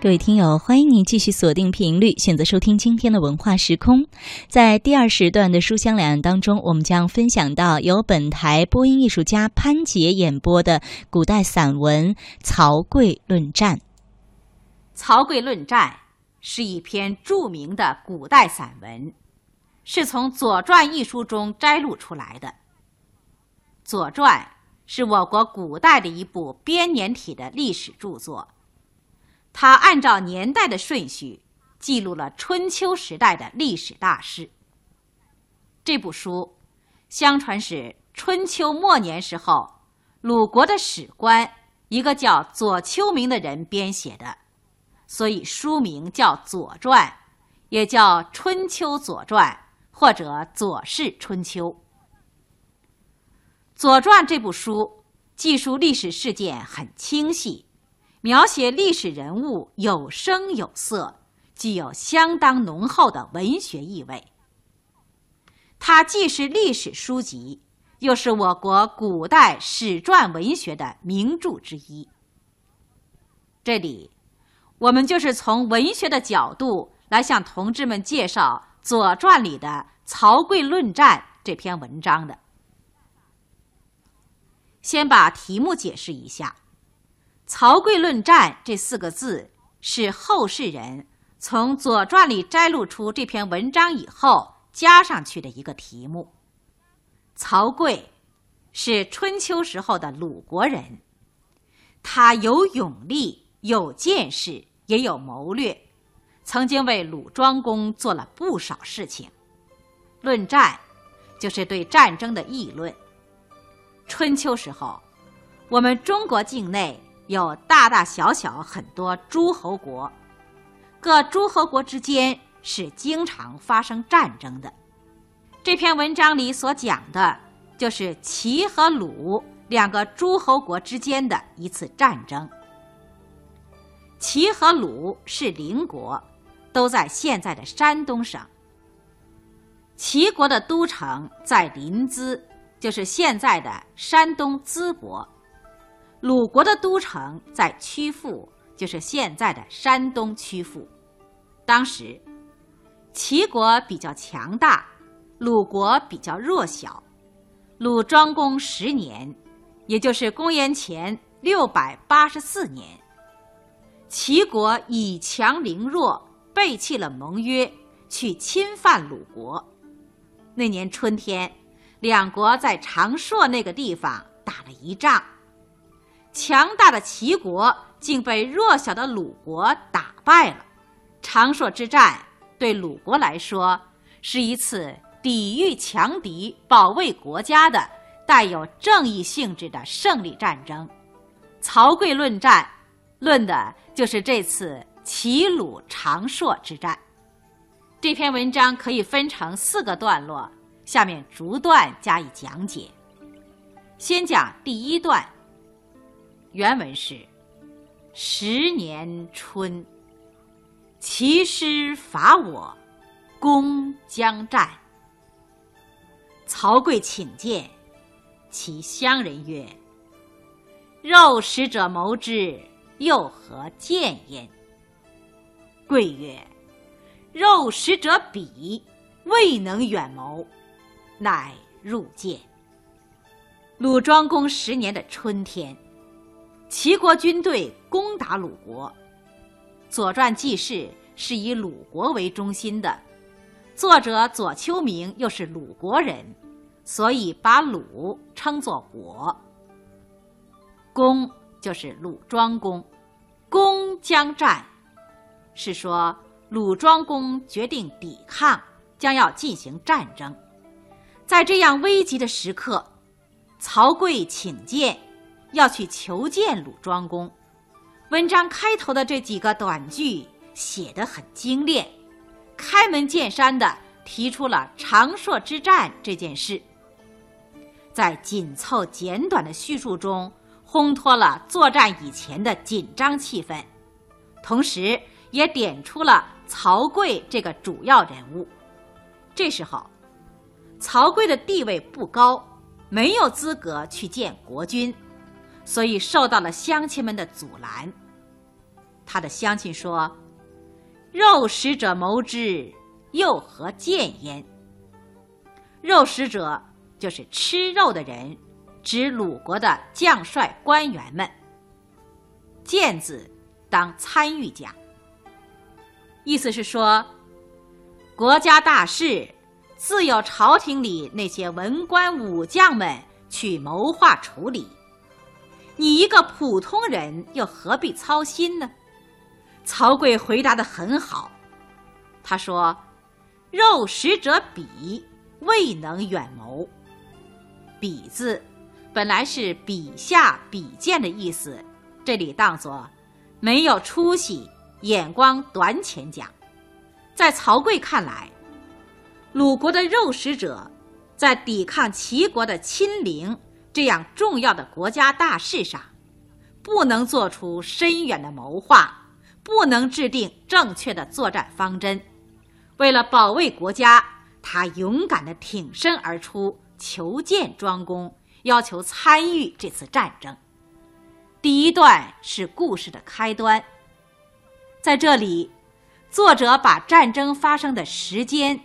各位听友，欢迎您继续锁定频率，选择收听今天的文化时空。在第二时段的书香两岸当中，我们将分享到由本台播音艺术家潘杰演播的古代散文《曹刿论战》。《曹刿论战》是一篇著名的古代散文，是从《左传》一书中摘录出来的。《左传》是我国古代的一部编年体的历史著作。它按照年代的顺序，记录了春秋时代的历史大事。这部书，相传是春秋末年时候，鲁国的史官一个叫左丘明的人编写的，所以书名叫《左传》，也叫《春秋左传》或者《左氏春秋》。《左传》这部书记述历史事件很清晰。描写历史人物有声有色，具有相当浓厚的文学意味。它既是历史书籍，又是我国古代史传文学的名著之一。这里，我们就是从文学的角度来向同志们介绍《左传》里的《曹刿论战》这篇文章的。先把题目解释一下。“曹刿论战”这四个字是后世人从《左传》里摘录出这篇文章以后加上去的一个题目。曹刿是春秋时候的鲁国人，他有勇力、有见识，也有谋略，曾经为鲁庄公做了不少事情。论战就是对战争的议论。春秋时候，我们中国境内。有大大小小很多诸侯国，各诸侯国之间是经常发生战争的。这篇文章里所讲的，就是齐和鲁两个诸侯国之间的一次战争。齐和鲁是邻国，都在现在的山东省。齐国的都城在临淄，就是现在的山东淄博。鲁国的都城在曲阜，就是现在的山东曲阜。当时，齐国比较强大，鲁国比较弱小。鲁庄公十年，也就是公元前六百八十四年，齐国以强凌弱，背弃了盟约，去侵犯鲁国。那年春天，两国在长硕那个地方打了一仗。强大的齐国竟被弱小的鲁国打败了。长硕之战对鲁国来说是一次抵御强敌、保卫国家的带有正义性质的胜利战争。曹刿论战，论的就是这次齐鲁长硕之战。这篇文章可以分成四个段落，下面逐段加以讲解。先讲第一段。原文是：十年春，齐师伐我，攻将战。曹刿请见，其乡人曰：“肉食者谋之，又何见焉？”刿曰：“肉食者鄙，未能远谋，乃入见。”鲁庄公十年的春天。齐国军队攻打鲁国，《左传》记事是以鲁国为中心的，作者左丘明又是鲁国人，所以把鲁称作国。公就是鲁庄公，公将战，是说鲁庄公决定抵抗，将要进行战争。在这样危急的时刻，曹刿请见。要去求见鲁庄公，文章开头的这几个短句写得很精炼，开门见山的提出了长硕之战这件事，在紧凑简短的叙述中烘托了作战以前的紧张气氛，同时也点出了曹刿这个主要人物。这时候，曹刿的地位不高，没有资格去见国君。所以受到了乡亲们的阻拦。他的乡亲说：“肉食者谋之，又何见焉？”肉食者就是吃肉的人，指鲁国的将帅官员们。见字当参与讲，意思是说，国家大事自有朝廷里那些文官武将们去谋划处理，你一个普通人又何必操心呢？曹刿回答的很好，他说：“肉食者鄙，未能远谋。”鄙字本来是笔下笔见的意思。这里当作没有出息、眼光短浅讲。在曹刿看来，鲁国的肉食者在抵抗齐国的侵陵这样重要的国家大事上，不能做出深远的谋划，不能制定正确的作战方针。为了保卫国家，他勇敢地挺身而出，求见庄公，要求参与这次战争。第一段是故事的开端，在这里，作者把战争发生的时间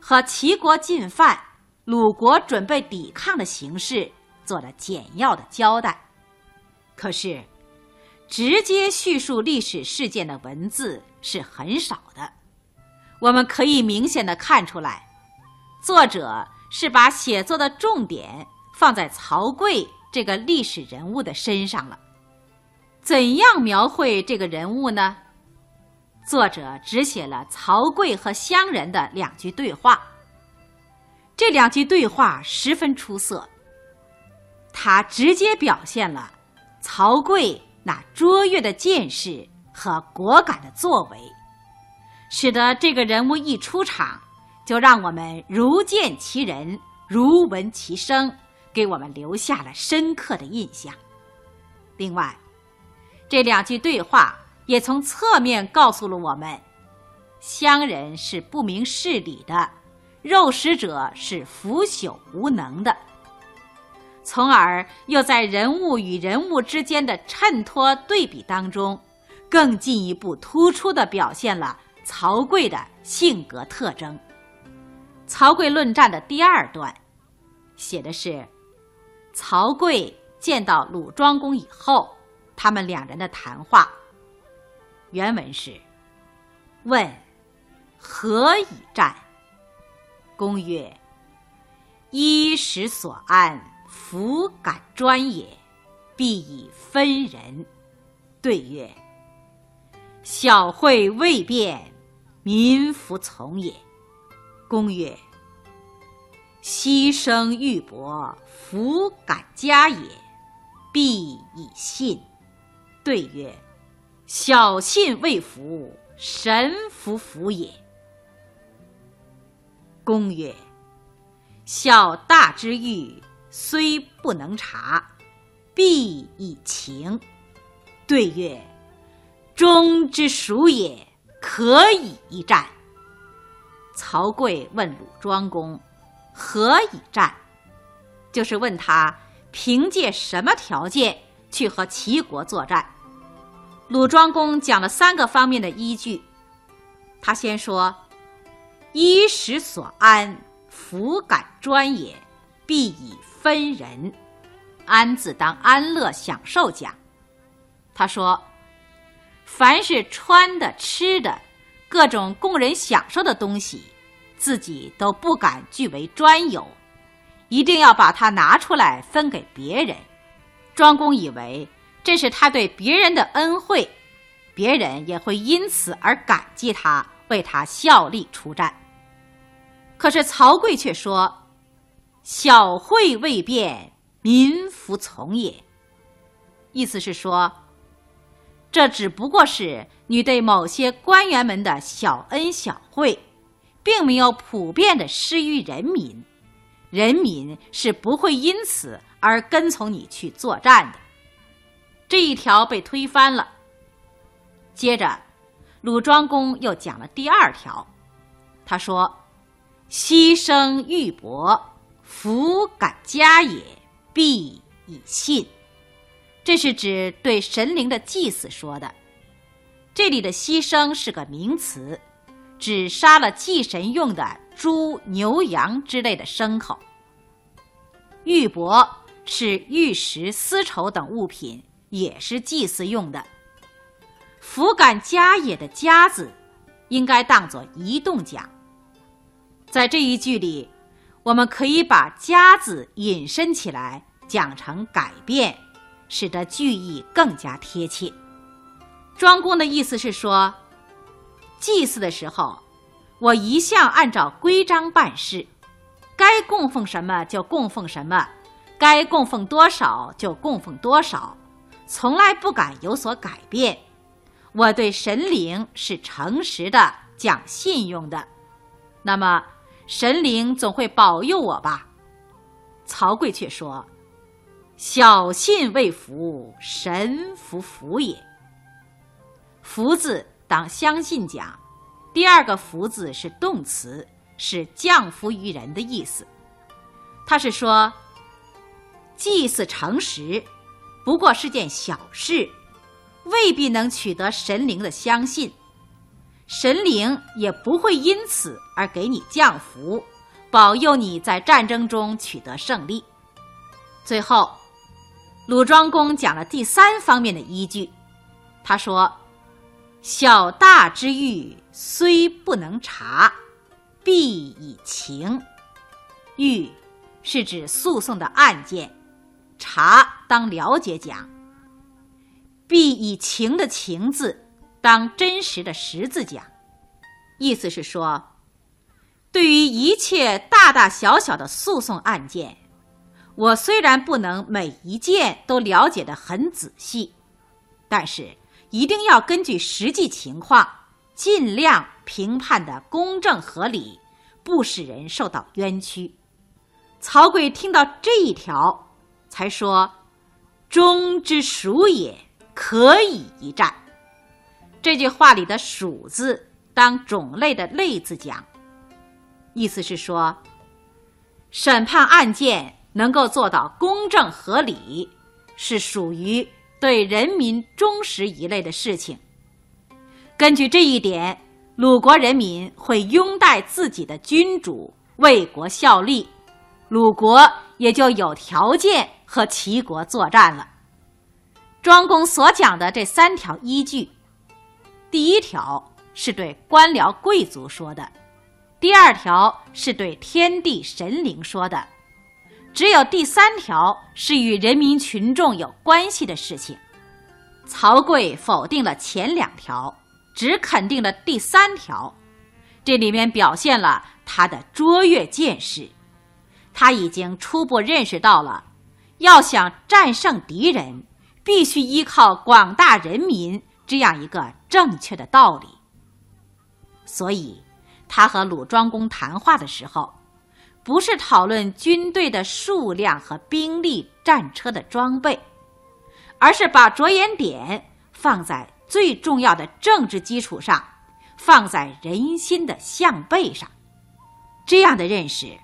和齐国进犯、鲁国准备抵抗的形势做了简要的交代。可是，直接叙述历史事件的文字是很少的。我们可以明显的看出来，作者是把写作的重点放在曹刿这个历史人物的身上了。怎样描绘这个人物呢？作者只写了曹刿和乡人的两句对话。这两句对话十分出色，他直接表现了曹刿那卓越的见识和果敢的作为，使得这个人物一出场，就让我们如见其人，如闻其声，给我们留下了深刻的印象。另外，这两句对话也从侧面告诉了我们：乡人是不明事理的，肉食者是腐朽无能的。从而又在人物与人物之间的衬托对比当中，更进一步突出的表现了曹刿的性格特征。曹刿论战的第二段，写的是曹刿见到鲁庄公以后。他们两人的谈话，原文是：“问何以战？”公曰：“衣食所安，弗敢专也，必以分人。”对曰：“小惠未变，民弗从也。”公曰：“牺牲玉帛，弗敢加也，必以信。”对曰：“小信未服，神弗服也。”公曰：“小大之欲，虽不能察，必以情。”对曰：“忠之属也，可以一战。”曹刿问鲁庄公：“何以战？”就是问他凭借什么条件去和齐国作战。鲁庄公讲了三个方面的依据。他先说：“衣食所安，弗敢专也，必以分人。”安字当安乐、享受讲。他说：“凡是穿的、吃的，各种供人享受的东西，自己都不敢据为专有，一定要把它拿出来分给别人。”庄公以为。这是他对别人的恩惠，别人也会因此而感激他，为他效力出战。可是曹刿却说：“小惠未变，民服从也。”意思是说，这只不过是你对某些官员们的小恩小惠，并没有普遍的施于人民，人民是不会因此而跟从你去作战的。这一条被推翻了。接着，鲁庄公又讲了第二条，他说：“牺牲玉帛，弗敢加也，必以信。”这是指对神灵的祭祀说的。这里的牺牲是个名词，指杀了祭神用的猪、牛、羊之类的牲口。玉帛是玉石、丝绸等物品，也是祭祀用的。斧杆家也的家字，应该当作移动讲。在这一句里，我们可以把家字引申起来，讲成改变，使得句意更加贴切。庄公的意思是说，祭祀的时候，我一向按照规章办事，该供奉什么就供奉什么，该供奉多少就供奉多少，从来不敢有所改变。我对神灵是诚实的，讲信用的，那么。神灵总会保佑我吧？曹刿却说：“小信未服，神服服也。服字当相信讲，第二个服字是动词，是降服于人的意思。他是说，祭祀诚实，不过是件小事，未必能取得神灵的相信。”神灵也不会因此而给你降福，保佑你在战争中取得胜利。最后，鲁庄公讲了第三方面的依据，他说：“小大之欲虽不能察，必以情。欲是指诉讼的案件，察当了解讲。必以情的情字。”当真实的十字讲，意思是说，对于一切大大小小的诉讼案件，我虽然不能每一件都了解的很仔细，但是一定要根据实际情况，尽量评判的公正合理，不使人受到冤屈。曹刿听到这一条，才说：“忠之属也，可以一战。”这句话里的“属”字当种类的“类”字讲，意思是说，审判案件能够做到公正合理，是属于对人民忠实一类的事情。根据这一点，鲁国人民会拥戴自己的君主，为国效力，鲁国也就有条件和齐国作战了。庄公所讲的这三条依据。第一条是对官僚贵族说的，第二条是对天地神灵说的，只有第三条是与人民群众有关系的事情。曹刿否定了前两条，只肯定了第三条，这里面表现了他的卓越见识。他已经初步认识到了，要想战胜敌人，必须依靠广大人民。这样一个正确的道理，所以他和鲁庄公谈话的时候，不是讨论军队的数量和兵力、战车的装备，而是把着眼点放在最重要的政治基础上，放在人心的向背上。这样的认识，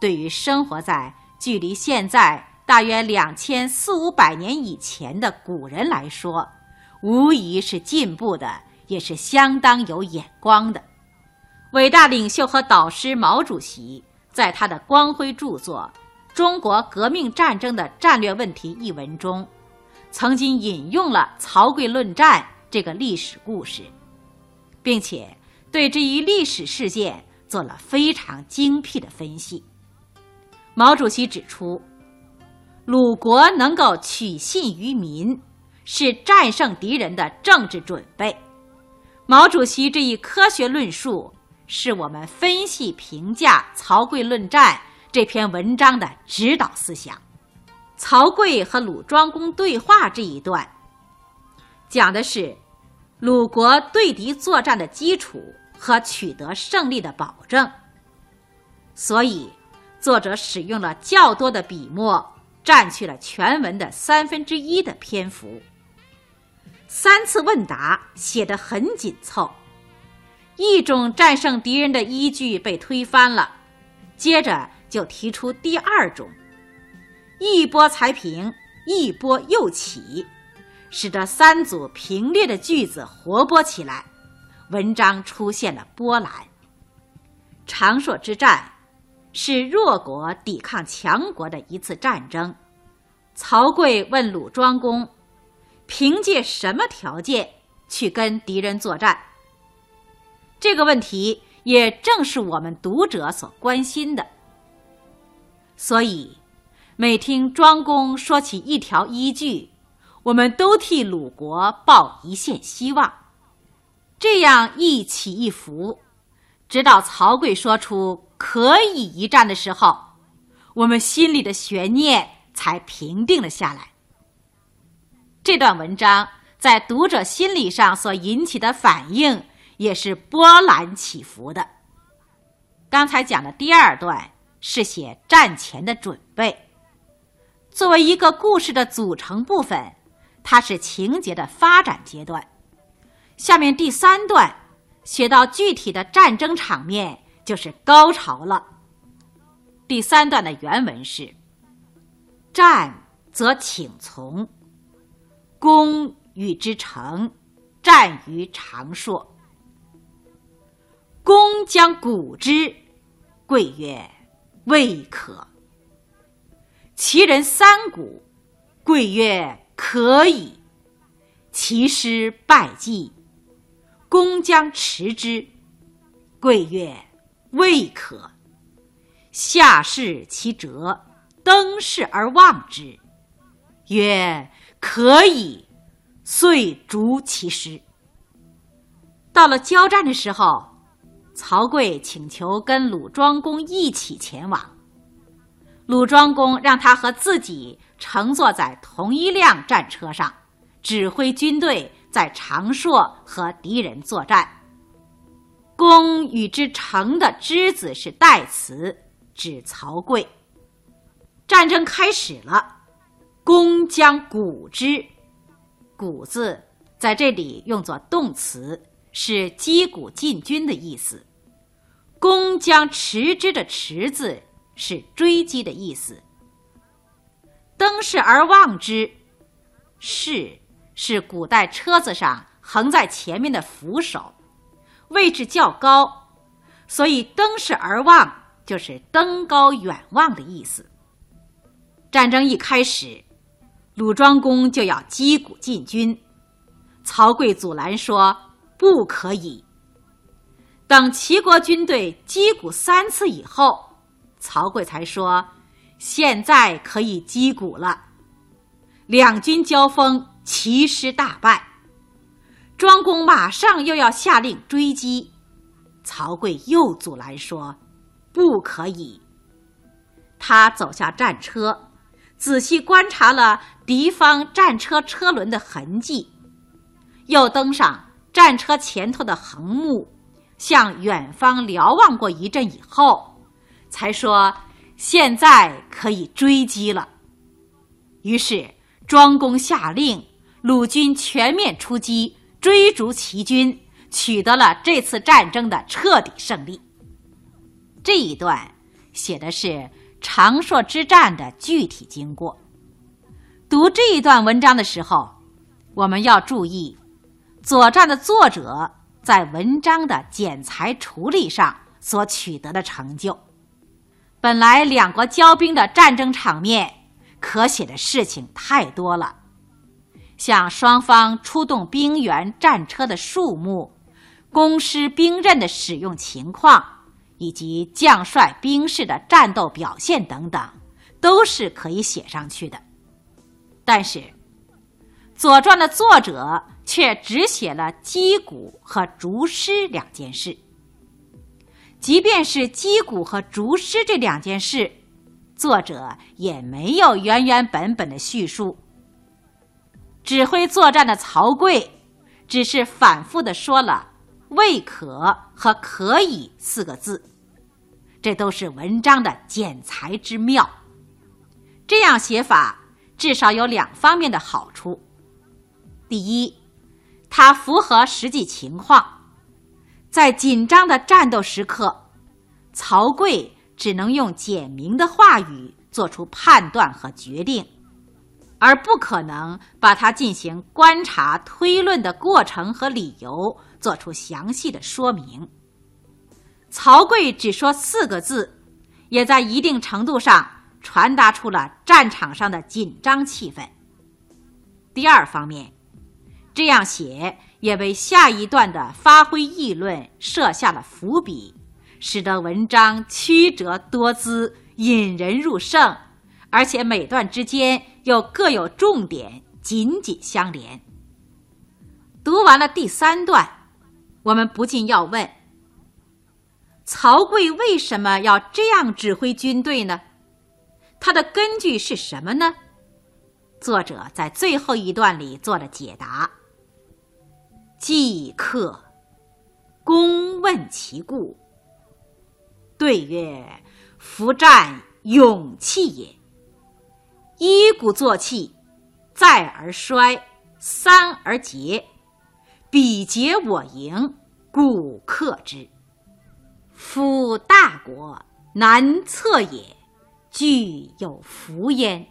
对于生活在距离现在大约两千四五百年以前的古人来说。无疑是进步的，也是相当有眼光的。伟大领袖和导师毛主席在他的光辉著作《中国革命战争的战略问题》一文中，曾经引用了曹刿论战这个历史故事，并且对这一历史事件做了非常精辟的分析。毛主席指出，鲁国能够取信于民。是战胜敌人的政治准备。毛主席这一科学论述，是我们分析评价《曹刿论战》这篇文章的指导思想。曹刿和鲁庄公对话这一段，讲的是鲁国对敌作战的基础和取得胜利的保证。所以，作者使用了较多的笔墨，占去了全文的三分之一的篇幅。三次问答写得很紧凑，一种战胜敌人的依据被推翻了，接着就提出第二种，一波才平，一波又起，使得三组平列的句子活泼起来，文章出现了波澜。长硕之战是弱国抵抗强国的一次战争。曹刿问鲁庄公：“凭借什么条件去跟敌人作战？”这个问题也正是我们读者所关心的。所以，每听庄公说起一条依据，我们都替鲁国抱一线希望。这样一起一伏，直到曹刿说出可以一战的时候，我们心里的悬念才平定了下来。这段文章在读者心理上所引起的反应也是波澜起伏的。刚才讲的第二段。是写战前的准备。作为一个故事的组成部分，它是情节的发展阶段。下面第三段写到具体的战争场面，就是高潮了。第三段的原文是：“战则请从，公与之成，战于长硕。公将鼓之，贵曰。”未可。其人三鼓，贵曰可以。其师败绩，公将持之，贵曰未可。下视其辙，登视而望之，曰可以。遂逐其师。到了交战的时候。曹刿请求跟鲁庄公一起前往，鲁庄公让他和自己乘坐在同一辆战车上，指挥军队在长硕和敌人作战。公与之成的之子是代词，指曹刿。战争开始了，公将鼓之，鼓字在这里用作动词。是击鼓进军的意思。公将持之的持字是追击的意思。登视而望之，视是古代车子上横在前面的扶手，位置较高，所以登视而望就是登高远望的意思。战争一开始，鲁庄公就要击鼓进军，曹刿阻拦说。不可以。等齐国军队击鼓三次以后，曹刿才说：“现在可以击鼓了。”两军交锋，齐师大败。庄公马上又要下令追击，曹刿又阻拦说：“不可以。”他走下战车，仔细观察了敌方战车车轮的痕迹，又登上。战车前头的横木，向远方瞭望过一阵以后，才说：“现在可以追击了。”于是庄公下令，鲁军全面出击，追逐齐军，取得了这次战争的彻底胜利。这一段写的是长硕之战的具体经过。读这一段文章的时候，我们要注意。《左传》的作者在文章的剪裁处理上所取得的成就，本来两国交兵的战争场面，可写的事情太多了，像双方出动兵员、战车的数目、弓师兵刃的使用情况，以及将帅兵士的战斗表现等等，都是可以写上去的。但是，《左传》的作者。却只写了击鼓和逐师两件事。即便是击鼓和逐师这两件事，作者也没有原原本本的叙述。指挥作战的曹刿，只是反复的说了“未可”和“可以”四个字，这都是文章的剪裁之妙。这样写法至少有两方面的好处：第一，它符合实际情况，在紧张的战斗时刻，曹刿只能用简明的话语做出判断和决定，而不可能把它进行观察推论的过程和理由做出详细的说明。曹刿只说四个字，也在一定程度上传达出了战场上的紧张气氛。第二方面，这样写也为下一段的发挥议论设下了伏笔，使得文章曲折多姿，引人入胜。而且每段之间又各有重点，紧紧相连。读完了第三段，我们不禁要问：曹刿为什么要这样指挥军队呢？他的根据是什么呢？作者在最后一段里做了解答。季客公问其故，对曰：“夫战勇气也。”一鼓作气，再而衰，三而竭。彼竭我盈，故克之。夫大国难测也，具有福焉。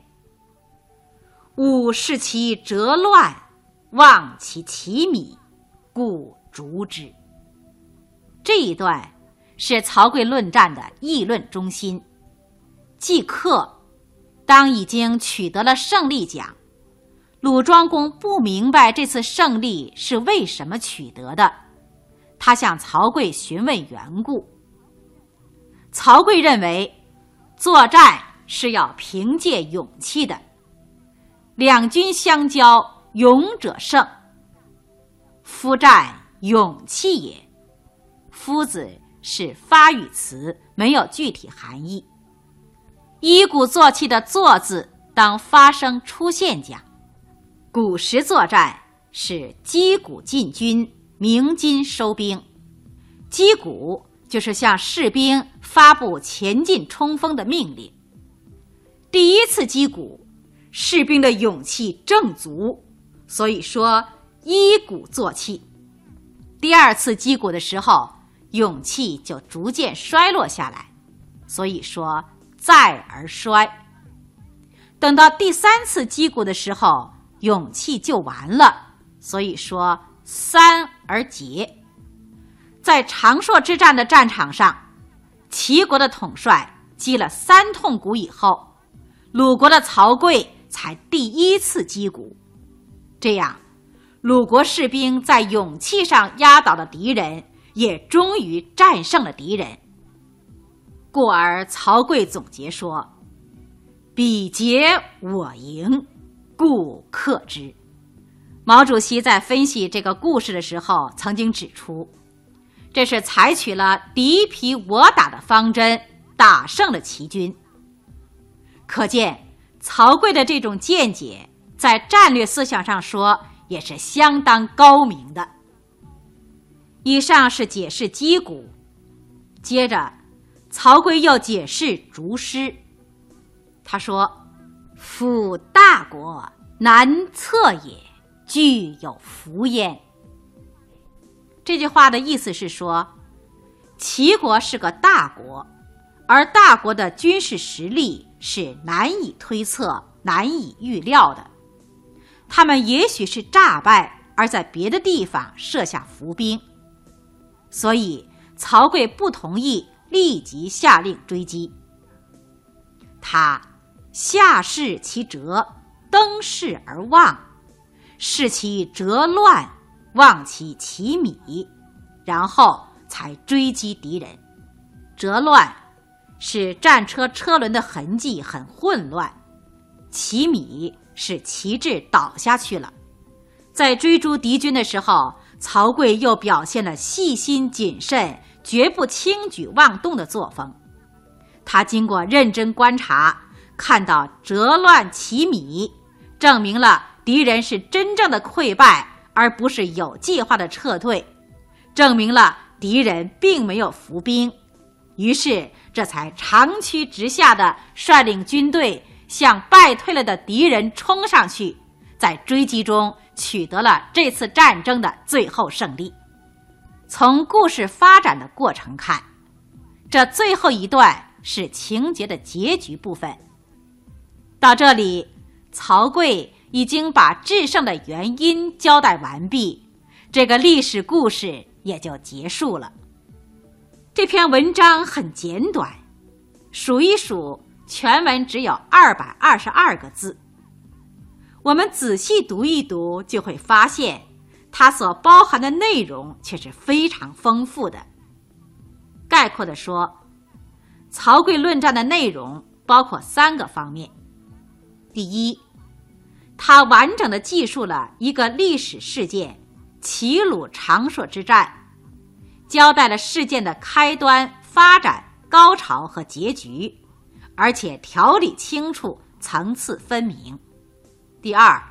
吾视其折乱，望其其靡，故逐之。这一段是曹刿论战的议论中心，即克。当已经取得了胜利奖，鲁庄公不明白这次胜利是为什么取得的，他向曹刿询问缘故。曹刿认为，作战是要凭借勇气的，两军相交，勇者胜。夫战勇气也，夫子是发语词，没有具体含义。一鼓作气的“作”字，当发声出现讲。古时作战是击鼓进军，鸣金收兵。击鼓就是向士兵发布前进冲锋的命令。第一次击鼓，士兵的勇气正足，所以说一鼓作气。第二次击鼓的时候，勇气就逐渐衰落下来，所以说。再而衰，等到第三次击鼓的时候，勇气就完了。所以说三而竭。在长硕之战的战场上，齐国的统帅击了三通鼓以后，鲁国的曹刿才第一次击鼓。这样，鲁国士兵在勇气上压倒了敌人，也终于战胜了敌人。故而曹刿总结说：“彼竭我盈，故克之。”毛主席在分析这个故事的时候，曾经指出，这是采取了敌疲我打的方针，打胜了齐军。可见曹刿的这种见解，在战略思想上说，也是相当高明的。以上是解释击鼓，接着。曹刿又解释竹师，他说：“夫大国难测也，具有福焉。”这句话的意思是说，齐国是个大国，而大国的军事实力是难以推测、难以预料的。他们也许是诈败，而在别的地方设下伏兵，所以曹刿不同意。立即下令追击。他下视其折，登视而望，视其折乱，望其其米，然后才追击敌人。折乱是战车车轮的痕迹很混乱，其米是旗帜倒下去了。在追逐敌军的时候，曹刿又表现了细心谨慎。绝不轻举妄动的作风，他经过认真观察，看到折乱其米，证明了敌人是真正的溃败，而不是有计划的撤退，证明了敌人并没有伏兵，于是这才长驱直下的率领军队向败退了的敌人冲上去，在追击中取得了这次战争的最后胜利。从故事发展的过程看，这最后一段是情节的结局部分。到这里，曹刿已经把制胜的原因交代完毕，这个历史故事也就结束了。这篇文章很简短，数一数，全文只有二百二十二个字。我们仔细读一读，就会发现，它所包含的内容却是非常丰富的。概括的说，曹刿论战的内容包括三个方面：第一，他完整的记述了一个历史事件——齐鲁长硕之战，交代了事件的开端、发展、高潮和结局，而且条理清楚，层次分明。第二，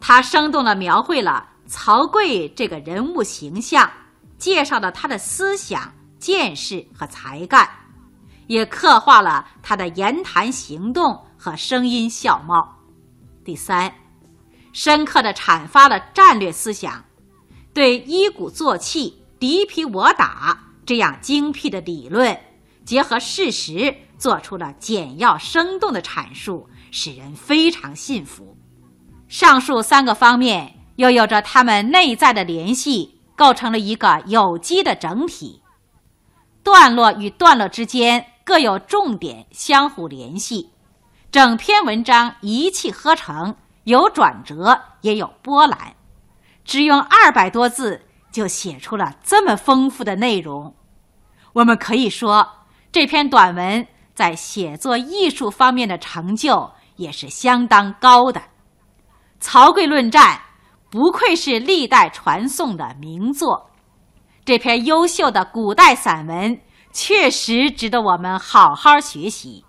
他生动的描绘了曹刿这个人物形象，介绍了他的思想。见识和才干，也刻画了他的言谈行动和声音笑貌。第三，深刻的阐发了战略思想，对一鼓作气、敌疲我打这样精辟的理论，结合事实做出了简要生动的阐述，使人非常信服。上述三个方面又有着他们内在的联系，构成了一个有机的整体。段落与段落之间各有重点，相互联系，整篇文章一气呵成，有转折也有波澜。只用二百多字就写出了这么丰富的内容，我们可以说这篇短文在写作艺术方面的成就也是相当高的。曹刿论战不愧是历代传颂的名作。这篇优秀的古代散文确实值得我们好好学习。